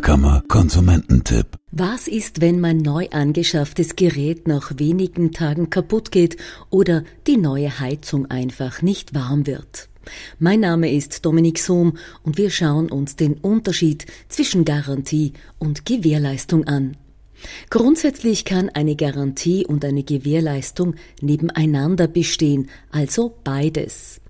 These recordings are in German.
Handwerkerkammer Konsumententipp. Was ist, wenn mein neu angeschafftes Gerät nach wenigen Tagen kaputt geht oder die neue Heizung einfach nicht warm wird? Mein Name ist Dominik Sohm und wir schauen uns den Unterschied zwischen Garantie und Gewährleistung an. Grundsätzlich kann eine Garantie und eine Gewährleistung nebeneinander bestehen, also beides.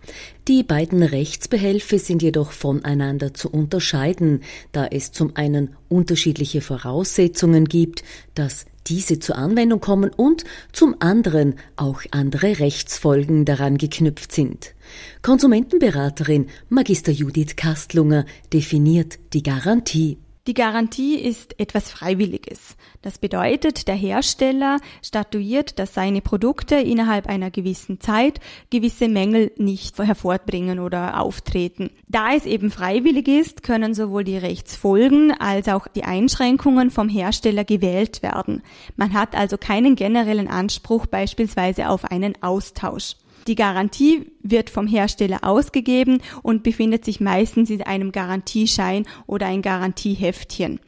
Die beiden Rechtsbehelfe sind jedoch voneinander zu unterscheiden, da es zum einen unterschiedliche Voraussetzungen gibt, dass diese zur Anwendung kommen und zum anderen auch andere Rechtsfolgen daran geknüpft sind. Konsumentenberaterin Magister Judith Kastlunger definiert die Garantie. Die Garantie ist etwas Freiwilliges. Das bedeutet, der Hersteller statuiert, dass seine Produkte innerhalb einer gewissen Zeit gewisse Mängel nicht hervorbringen oder auftreten. Da es eben freiwillig ist, können sowohl die Rechtsfolgen als auch die Einschränkungen vom Hersteller gewählt werden. Man hat also keinen generellen Anspruch beispielsweise auf einen Austausch. Die Garantie wird vom Hersteller ausgegeben und befindet sich meistens in einem Garantieschein oder ein Garantieheftchen.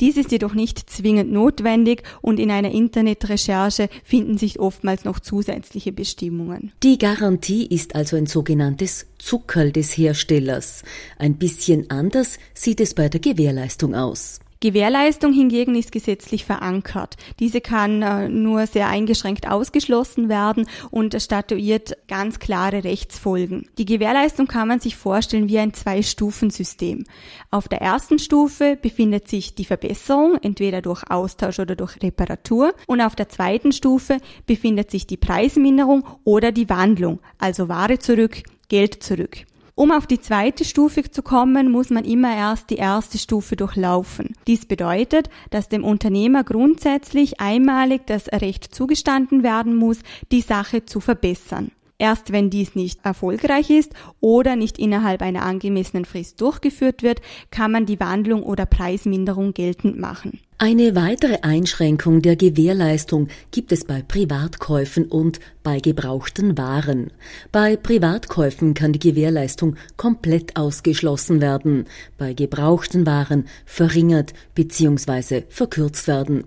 Dies ist jedoch nicht zwingend notwendig und in einer Internetrecherche finden sich oftmals noch zusätzliche Bestimmungen. Die Garantie ist also ein sogenanntes Zuckerl des Herstellers. Ein bisschen anders sieht es bei der Gewährleistung aus. Gewährleistung hingegen ist gesetzlich verankert. Diese kann äh, nur sehr eingeschränkt ausgeschlossen werden und statuiert ganz klare Rechtsfolgen. Die Gewährleistung kann man sich vorstellen wie ein Zwei-Stufen-System. Auf der ersten Stufe befindet sich die Verbesserung, entweder durch Austausch oder durch Reparatur, und auf der zweiten Stufe befindet sich die Preisminderung oder die Wandlung, also Ware zurück, Geld zurück. Um auf die zweite Stufe zu kommen, muss man immer erst die erste Stufe durchlaufen. Dies bedeutet, dass dem Unternehmer grundsätzlich einmalig das Recht zugestanden werden muss, die Sache zu verbessern. Erst wenn dies nicht erfolgreich ist oder nicht innerhalb einer angemessenen Frist durchgeführt wird, kann man die Wandlung oder Preisminderung geltend machen. Eine weitere Einschränkung der Gewährleistung gibt es bei Privatkäufen und bei gebrauchten Waren. Bei Privatkäufen kann die Gewährleistung komplett ausgeschlossen werden, bei gebrauchten Waren verringert bzw. verkürzt werden.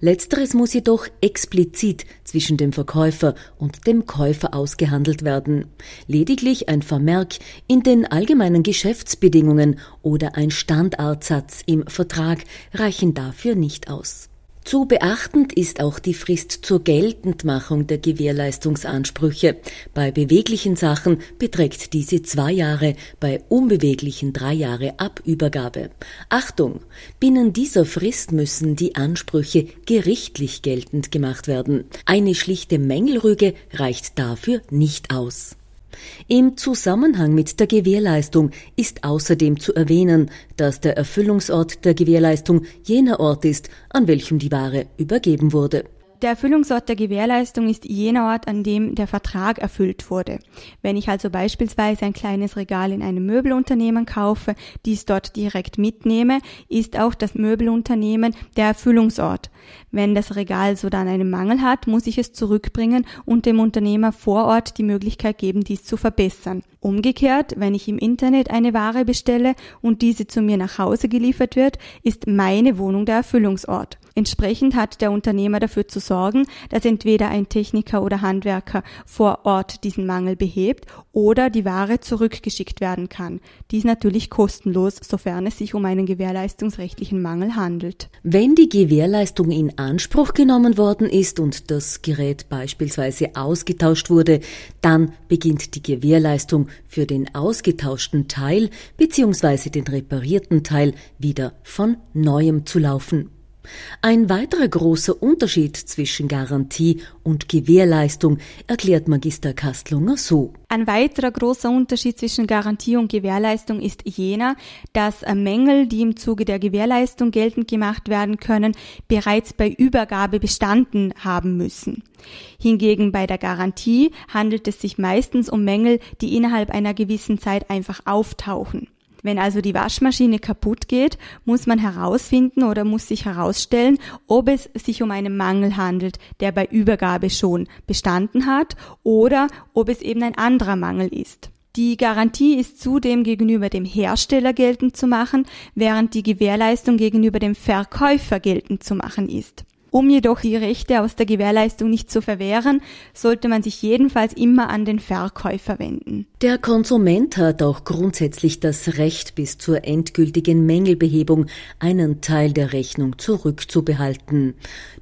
Letzteres muss jedoch explizit zwischen dem Verkäufer und dem Käufer ausgehandelt werden. Lediglich ein Vermerk in den allgemeinen Geschäftsbedingungen oder ein Standartsatz im Vertrag reichen dafür nicht aus. Zu beachtend ist auch die Frist zur Geltendmachung der Gewährleistungsansprüche. Bei beweglichen Sachen beträgt diese zwei Jahre, bei unbeweglichen drei Jahre ab Übergabe. Achtung! Binnen dieser Frist müssen die Ansprüche gerichtlich geltend gemacht werden. Eine schlichte Mängelrüge reicht dafür nicht aus. Im Zusammenhang mit der Gewährleistung ist außerdem zu erwähnen, dass der Erfüllungsort der Gewährleistung jener Ort ist, an welchem die Ware übergeben wurde. Der Erfüllungsort der Gewährleistung ist jener Ort, an dem der Vertrag erfüllt wurde. Wenn ich also beispielsweise ein kleines Regal in einem Möbelunternehmen kaufe, dies dort direkt mitnehme, ist auch das Möbelunternehmen der Erfüllungsort. Wenn das Regal so dann einen Mangel hat, muss ich es zurückbringen und dem Unternehmer vor Ort die Möglichkeit geben, dies zu verbessern. Umgekehrt, wenn ich im Internet eine Ware bestelle und diese zu mir nach Hause geliefert wird, ist meine Wohnung der Erfüllungsort. Entsprechend hat der Unternehmer dafür zu sorgen, dass entweder ein Techniker oder Handwerker vor Ort diesen Mangel behebt oder die Ware zurückgeschickt werden kann. Dies natürlich kostenlos, sofern es sich um einen gewährleistungsrechtlichen Mangel handelt. Wenn die Gewährleistung in Anspruch genommen worden ist und das Gerät beispielsweise ausgetauscht wurde, dann beginnt die Gewährleistung für den ausgetauschten Teil bzw. den reparierten Teil wieder von neuem zu laufen. Ein weiterer großer Unterschied zwischen Garantie und Gewährleistung erklärt Magister Kastlunger so. Ein weiterer großer Unterschied zwischen Garantie und Gewährleistung ist jener, dass Mängel, die im Zuge der Gewährleistung geltend gemacht werden können, bereits bei Übergabe bestanden haben müssen. Hingegen bei der Garantie handelt es sich meistens um Mängel, die innerhalb einer gewissen Zeit einfach auftauchen. Wenn also die Waschmaschine kaputt geht, muss man herausfinden oder muss sich herausstellen, ob es sich um einen Mangel handelt, der bei Übergabe schon bestanden hat oder ob es eben ein anderer Mangel ist. Die Garantie ist zudem gegenüber dem Hersteller geltend zu machen, während die Gewährleistung gegenüber dem Verkäufer geltend zu machen ist. Um jedoch die Rechte aus der Gewährleistung nicht zu verwehren, sollte man sich jedenfalls immer an den Verkäufer wenden. Der Konsument hat auch grundsätzlich das Recht, bis zur endgültigen Mängelbehebung einen Teil der Rechnung zurückzubehalten.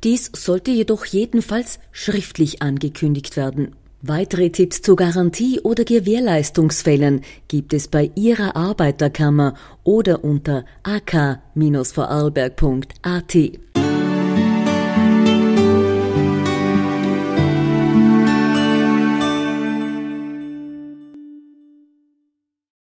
Dies sollte jedoch jedenfalls schriftlich angekündigt werden. Weitere Tipps zu Garantie- oder Gewährleistungsfällen gibt es bei Ihrer Arbeiterkammer oder unter ak-vorarlberg.at.